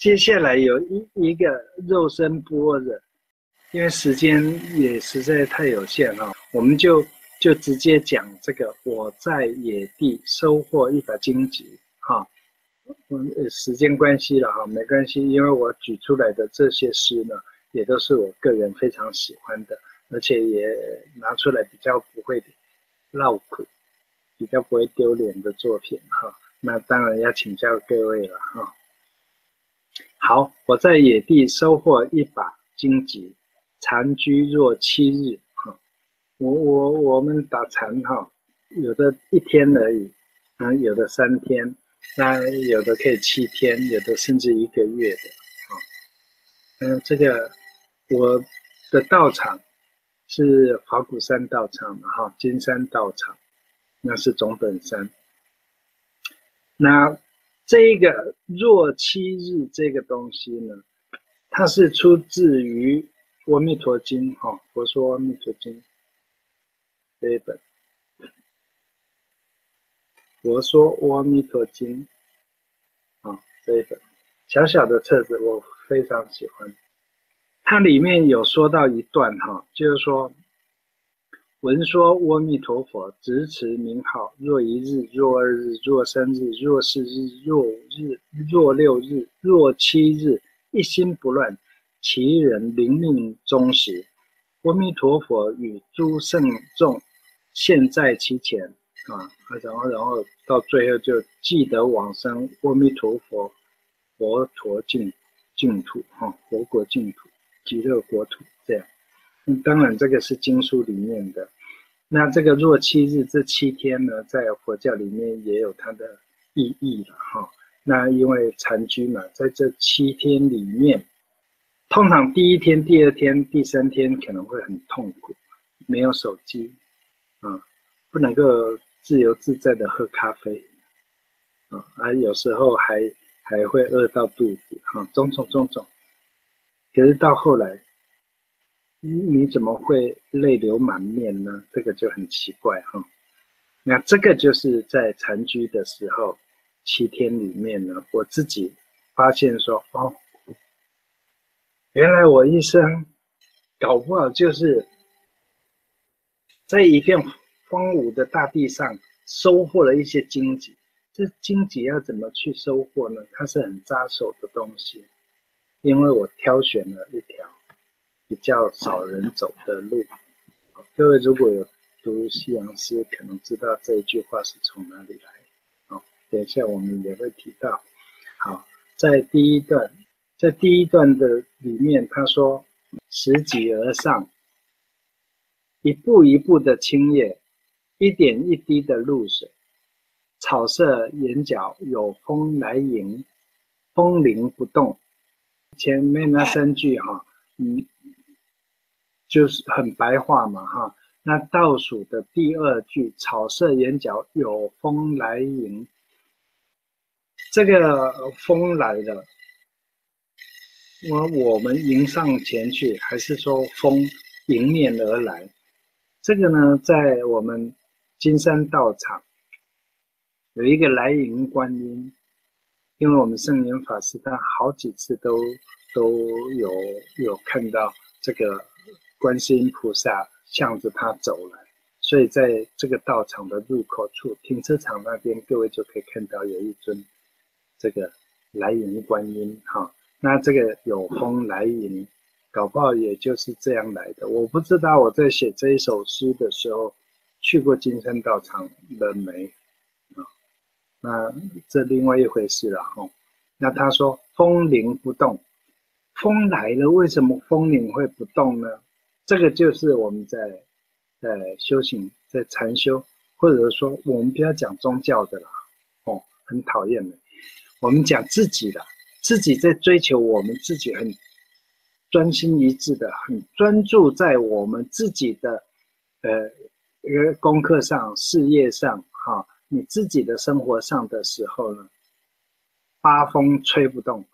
接下来有一一个肉身般若，因为时间也实在太有限哈，我们就就直接讲这个。我在野地收获一把荆棘哈，嗯，时间关系了哈，没关系，因为我举出来的这些诗呢，也都是我个人非常喜欢的，而且也拿出来比较不会绕口，比较不会丢脸的作品哈。那当然要请教各位了哈。好，我在野地收获一把荆棘，残居若七日。哈，我我我们打禅哈，有的一天而已，嗯，有的三天，那有的可以七天，有的甚至一个月的。啊，嗯，这个我的道场是华骨山道场嘛，哈，金山道场，那是总本山。那。这个若七日这个东西呢，它是出自于《阿弥陀经》哈，《佛说阿弥陀经》这一本，《佛说阿弥陀经》啊这一本小小的册子，我非常喜欢。它里面有说到一段哈，就是说。闻说阿弥陀佛，直持名号。若一日，若二日，若三日，若四日，若五日，若六日，若七日，一心不乱，其人灵命忠实。阿弥陀佛与诸圣众现，在其前啊，然后，然后到最后就记得往生阿弥陀佛，佛陀净净土哈，佛国净土，极乐国土。当然，这个是经书里面的。那这个若七日这七天呢，在佛教里面也有它的意义了哈。那因为禅居嘛，在这七天里面，通常第一天、第二天、第三天可能会很痛苦，没有手机，啊，不能够自由自在的喝咖啡，啊，啊，有时候还还会饿到肚子，哈，种种种种。可是到后来。你你怎么会泪流满面呢？这个就很奇怪哈。那这个就是在禅居的时候七天里面呢，我自己发现说哦，原来我一生搞不好就是在一片荒芜的大地上收获了一些荆棘。这荆棘要怎么去收获呢？它是很扎手的东西，因为我挑选了一条。比较少人走的路，各位如果有读西洋诗，可能知道这一句话是从哪里来。等一下我们也会提到。好，在第一段，在第一段的里面，他说：“拾级而上，一步一步的青叶，一点一滴的露水，草色眼角有风来迎，风铃不动。”前面那三句哈，嗯。就是很白话嘛，哈。那倒数的第二句“草色眼角有风来迎”，这个风来了，我我们迎上前去，还是说风迎面而来？这个呢，在我们金山道场有一个来迎观音，因为我们圣严法师他好几次都都有有看到这个。观世音菩萨向着他走来，所以在这个道场的入口处，停车场那边，各位就可以看到有一尊这个来迎观音哈。那这个有风来迎，搞不好也就是这样来的。我不知道我在写这一首诗的时候去过金山道场了没啊？那这另外一回事了哈。那他说风铃不动，风来了，为什么风铃会不动呢？这个就是我们在在修行，在禅修，或者说我们不要讲宗教的啦，哦，很讨厌的。我们讲自己的，自己在追求我们自己很专心一致的，很专注在我们自己的呃一个功课上、事业上，哈，你自己的生活上的时候呢，八风吹不动。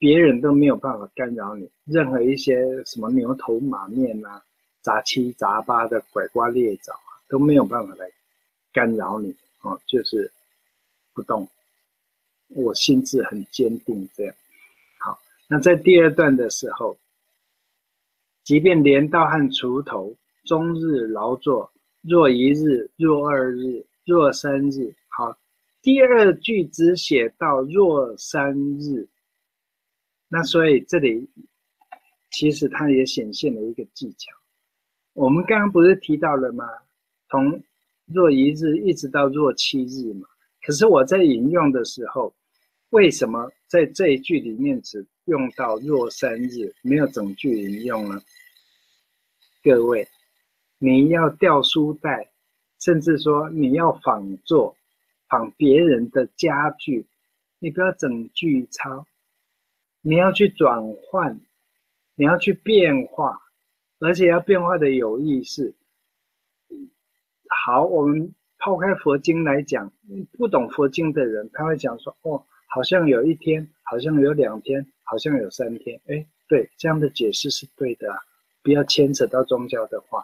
别人都没有办法干扰你，任何一些什么牛头马面啊、杂七杂八的拐瓜裂枣啊，都没有办法来干扰你哦，就是不动。我心智很坚定，这样好。那在第二段的时候，即便镰刀和锄头终日劳作，若一日，若二日，若三日。好，第二句只写到若三日，那所以这里其实它也显现了一个技巧。我们刚刚不是提到了吗？从若一日一直到若七日嘛。可是我在引用的时候，为什么在这一句里面只用到若三日，没有整句引用呢？各位，你要调书袋，甚至说你要仿做、仿别人的家具，你不要整句抄，你要去转换，你要去变化，而且要变化的有意识。好，我们。抛开佛经来讲，不懂佛经的人，他会讲说：“哦，好像有一天，好像有两天，好像有三天。”哎，对，这样的解释是对的啊，不要牵扯到宗教的话。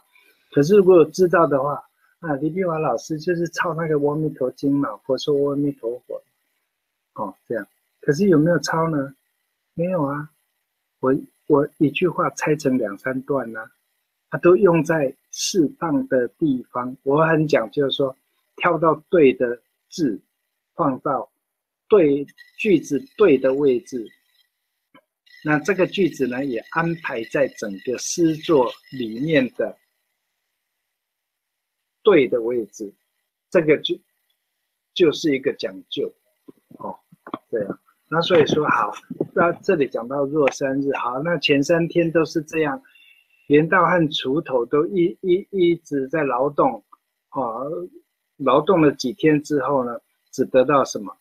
可是如果知道的话，啊，李碧华老师就是抄那个《阿弥陀经》嘛，佛说阿弥陀佛，哦，这样。可是有没有抄呢？没有啊，我我一句话拆成两三段呢，它都用在适当的地方。我很讲究说。挑到对的字，放到对句子对的位置，那这个句子呢，也安排在整个诗作里面的对的位置，这个就就是一个讲究哦，对啊，那所以说好，那这里讲到若三日，好，那前三天都是这样，镰刀和锄头都一一一直在劳动，啊。劳动了几天之后呢，只得到什么？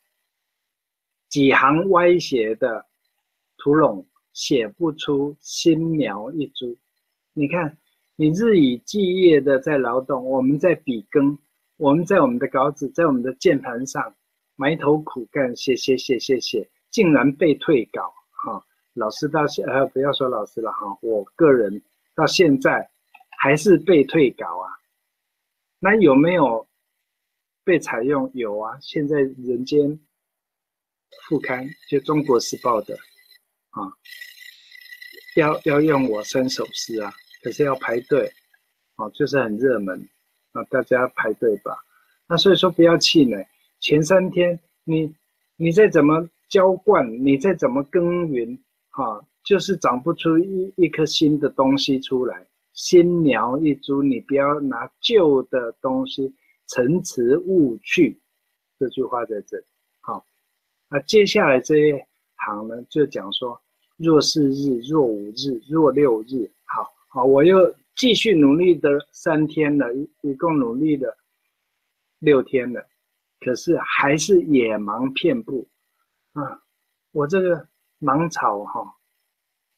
几行歪斜的图垄，写不出新苗一株。你看，你日以继夜的在劳动，我们在笔耕，我们在我们的稿纸，在我们的键盘上埋头苦干，写写写写写，竟然被退稿。哈，老师到现呃，不要说老师了哈，我个人到现在还是被退稿啊。那有没有？被采用有啊，现在人间副刊就《中国时报》的啊，要要用我三首诗啊，可是要排队，哦，就是很热门啊，大家排队吧。那所以说不要气馁，前三天你你再怎么浇灌，你再怎么耕耘，哈，就是长不出一一颗新的东西出来，新苗一株，你不要拿旧的东西。陈词勿去，这句话在这里。好，那接下来这一行呢，就讲说：若四日，若五日，若六日。好好，我又继续努力的三天了，一共努力了六天了，可是还是野芒遍布啊！我这个芒草哈，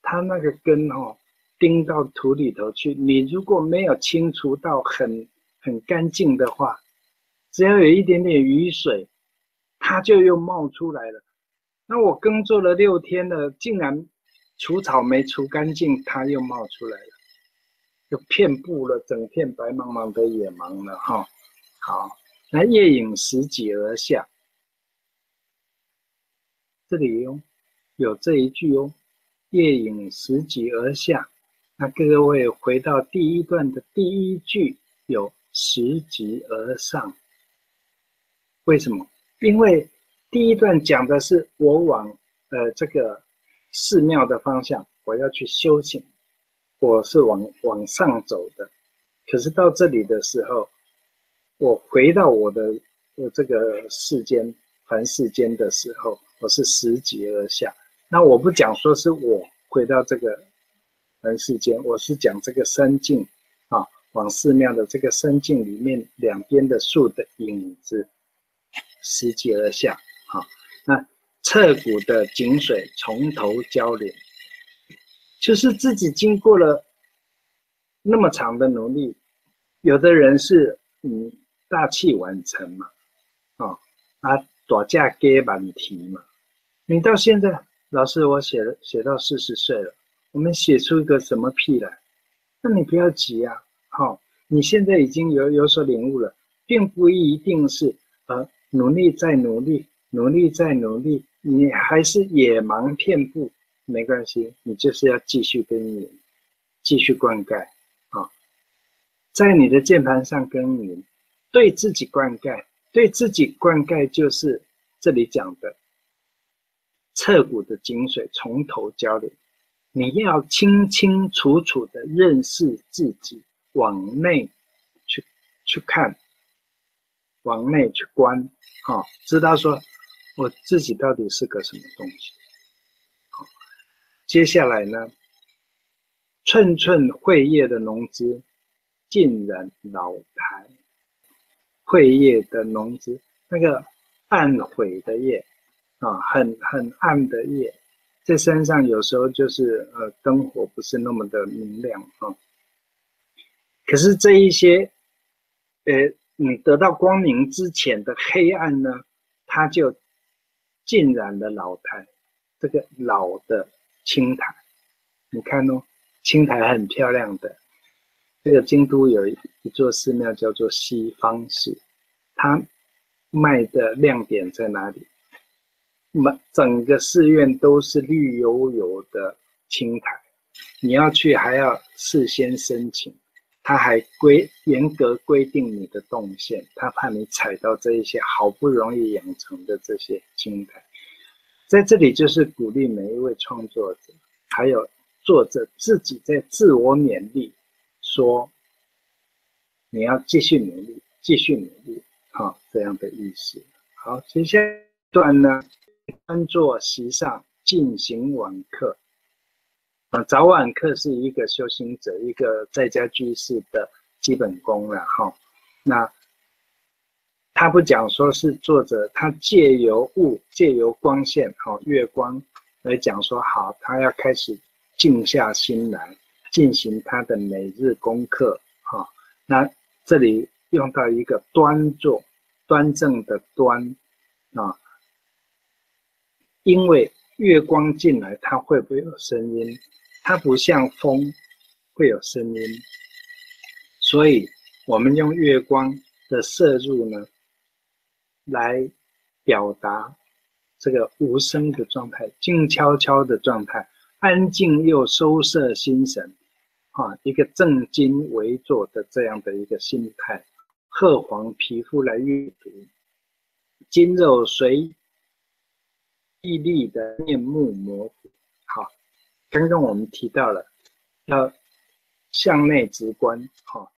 它那个根哈，钉到土里头去，你如果没有清除到很。很干净的话，只要有一点点雨水，它就又冒出来了。那我耕作了六天了，竟然除草没除干净，它又冒出来了，就遍布了整片白茫茫的野芒了哈。好，那夜饮拾级而下，这里哦有这一句哦，夜影拾级而下。那各位回到第一段的第一句有。拾级而上，为什么？因为第一段讲的是我往呃这个寺庙的方向，我要去修行，我是往往上走的。可是到这里的时候，我回到我的我这个世间凡世间的时候，我是拾级而下。那我不讲说是我回到这个人世间，我是讲这个山境啊。往寺庙的这个山径里面，两边的树的影子拾级而下。啊，那侧谷的井水从头浇流，就是自己经过了那么长的努力。有的人是嗯大器晚成嘛，啊啊大价给满提嘛。你到现在，老师我写了写到四十岁了，我们写出一个什么屁来？那你不要急啊。好，你现在已经有有所领悟了，并不一定是呃努力再努力，努力再努力，你还是野蛮遍布，没关系，你就是要继续耕耘，继续灌溉啊，在你的键盘上耕耘，对自己灌溉，对自己灌溉就是这里讲的彻骨的精髓，从头教你，你要清清楚楚的认识自己，往内去去看，往内去观，啊，知道说我自己到底是个什么东西。接下来呢，寸寸会叶的浓枝，浸染老苔。会叶的浓枝，那个暗悔的叶啊，很很暗的夜，在山上有时候就是呃灯火不是那么的明亮啊。可是这一些，呃，你得到光明之前的黑暗呢，它就浸染了老苔，这个老的。青苔，你看哦，青苔很漂亮的。这个京都有一座寺庙叫做西方寺，它卖的亮点在哪里？满整个寺院都是绿油油的青苔，你要去还要事先申请，他还规严格规定你的动线，他怕你踩到这一些好不容易养成的这些青苔。在这里，就是鼓励每一位创作者，还有作者自己在自我勉励，说你要继续努力，继续努力，好这样的意思。好，接下来段呢，端坐席上进行晚课。啊，早晚课是一个修行者，一个在家居士的基本功了哈。那。他不讲说是作者，他借由物、借由光线，哈月光来讲说好，他要开始静下心来进行他的每日功课，哈。那这里用到一个端坐、端正的端啊，因为月光进来，它会不会有声音？它不像风会有声音，所以我们用月光的摄入呢。来表达这个无声的状态，静悄悄的状态，安静又收摄心神，啊，一个正襟危坐的这样的一个心态，褐黄皮肤来阅读，筋肉随毅力的面目模糊。好，刚刚我们提到了要向内直观。好，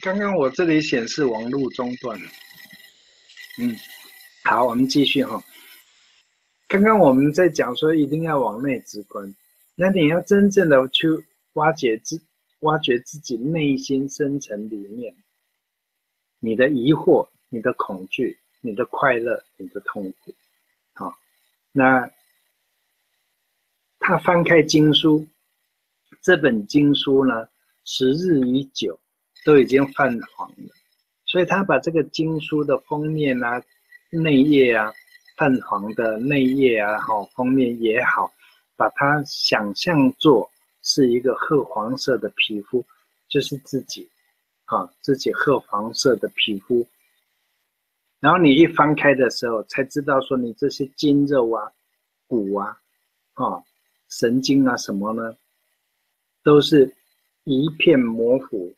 刚刚我这里显示网络中断了。嗯，好，我们继续哈。刚刚我们在讲说，一定要往内直观。那你要真正的去挖掘自、挖掘自己内心深层里面，你的疑惑、你的恐惧、你的快乐、你的痛苦。那他翻开经书，这本经书呢，时日已久，都已经泛黄了。所以他把这个经书的封面啊、内页啊、泛黄的内页啊，好封面也好，把它想象做是一个褐黄色的皮肤，就是自己，啊，自己褐黄色的皮肤。然后你一翻开的时候，才知道说你这些筋肉啊、骨啊、啊神经啊什么呢，都是一片模糊。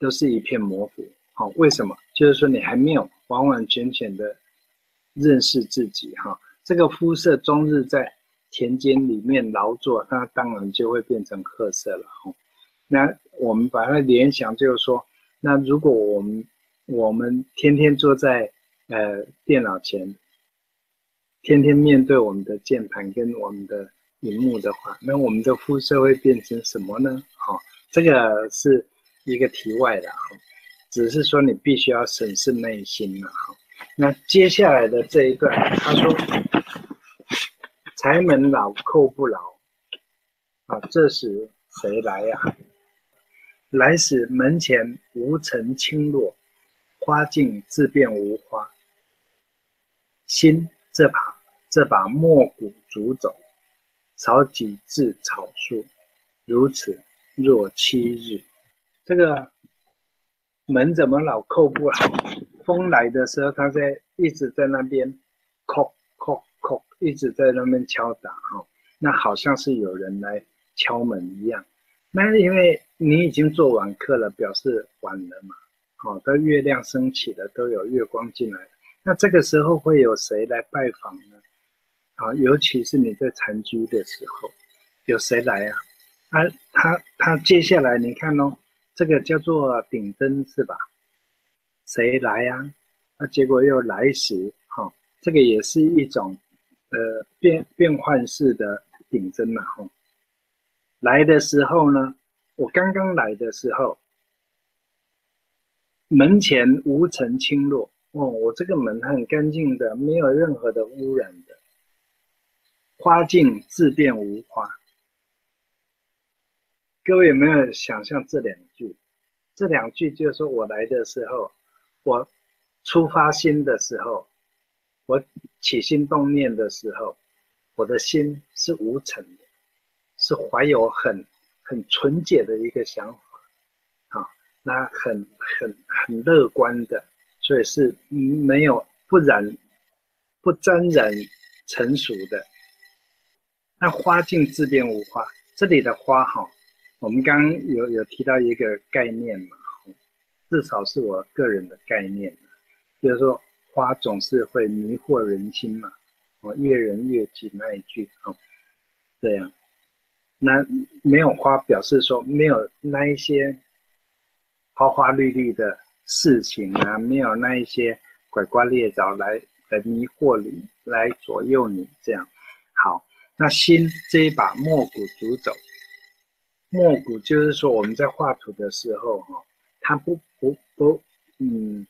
都是一片模糊，好，为什么？就是说你还没有完完全全的认识自己，哈，这个肤色终日在田间里面劳作，那当然就会变成褐色了，哈。那我们把它联想，就是说，那如果我们我们天天坐在呃电脑前，天天面对我们的键盘跟我们的荧幕的话，那我们的肤色会变成什么呢？好，这个是。一个题外的哈，只是说你必须要审视内心了哈。那接下来的这一段，他说：“柴门老，寇不劳。”啊，这时谁来呀？来时门前无尘轻落，花径自变无花。心这把这把墨骨煮走，少几字草书，如此若七日。这个门怎么老扣不好？风来的时候，它在一直在那边，叩叩叩，一直在那边敲打哈。那好像是有人来敲门一样。那因为你已经做完课了，表示晚了嘛。好，的月亮升起了，都有月光进来。那这个时候会有谁来拜访呢？啊，尤其是你在禅居的时候，有谁来啊？啊，他他接下来你看哦，这个叫做顶灯是吧？谁来呀？那结果又来时，哈，这个也是一种呃变变换式的顶针嘛，哈。来的时候呢，我刚刚来的时候，门前无尘轻落，哦，我这个门很干净的，没有任何的污染的。花径自变无花。各位有没有想象这两句？这两句就是说我来的时候，我出发心的时候，我起心动念的时候，我的心是无尘的，是怀有很很纯洁的一个想法，那很很很乐观的，所以是没有不染不沾染成熟的。那花径自变无花，这里的花哈。我们刚刚有有提到一个概念嘛，至少是我个人的概念，就是说花总是会迷惑人心嘛，哦，越人越己那一句哦，这样，那没有花表示说没有那一些花花绿绿的事情啊，没有那一些拐瓜裂枣来来迷惑你，来左右你这样。好，那心这一把墨骨煮走。墨骨就是说，我们在画图的时候，哈，它不不不，嗯，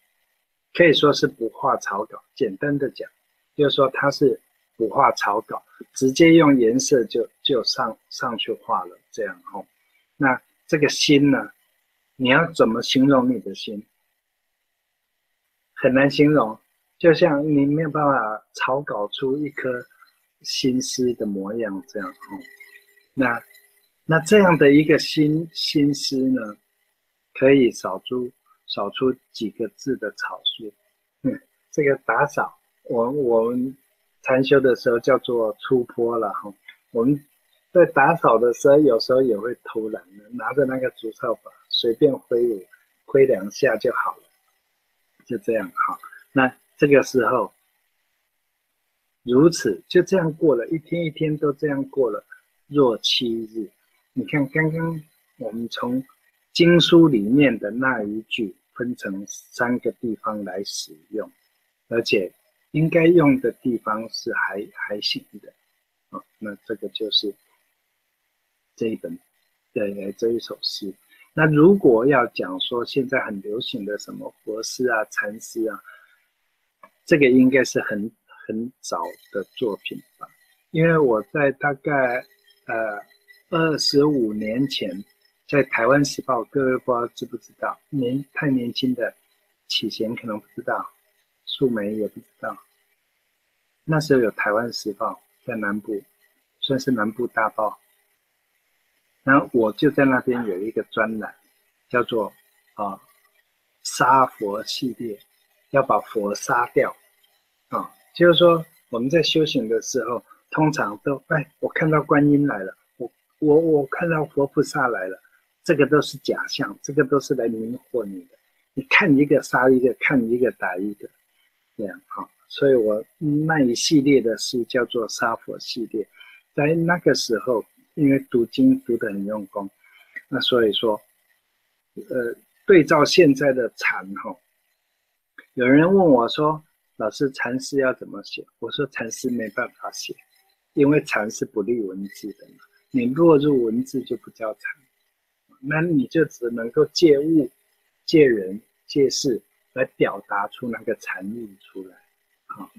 可以说是不画草稿。简单的讲，就是说它是不画草稿，直接用颜色就就上上去画了，这样哈。那这个心呢，你要怎么形容你的心？很难形容，就像你没有办法草稿出一颗心思的模样，这样哈。那。那这样的一个心心思呢，可以扫出扫出几个字的草书。嗯，这个打扫，我我们禅修的时候叫做出坡了哈。我们在打扫的时候，有时候也会偷懒的，拿着那个竹扫把随便挥舞，挥两下就好了，就这样好。那这个时候如此，就这样过了一天一天都这样过了，若七日。你看，刚刚我们从经书里面的那一句分成三个地方来使用，而且应该用的地方是还还行的啊。那这个就是这一本的这一首诗。那如果要讲说现在很流行的什么佛师啊、禅师啊，这个应该是很很早的作品吧？因为我在大概呃。二十五年前，在台湾时报，各位不知道知不知道？年太年轻的启贤可能不知道，素梅也不知道。那时候有台湾时报在南部，算是南部大报。然后我就在那边有一个专栏，叫做啊杀佛系列，要把佛杀掉啊，就是说我们在修行的时候，通常都哎，我看到观音来了。我我我看到佛菩萨来了，这个都是假象，这个都是来迷惑你的。你看一个杀一个，看一个打一个，这样哈。所以我那一系列的书叫做杀佛系列，在那个时候，因为读经读得很用功，那所以说，呃，对照现在的禅哈，有人问我说，老师禅诗要怎么写？我说禅诗没办法写，因为禅是不立文字的嘛。你落入文字就不叫禅，那你就只能够借物、借人、借事来表达出那个禅意出来。好，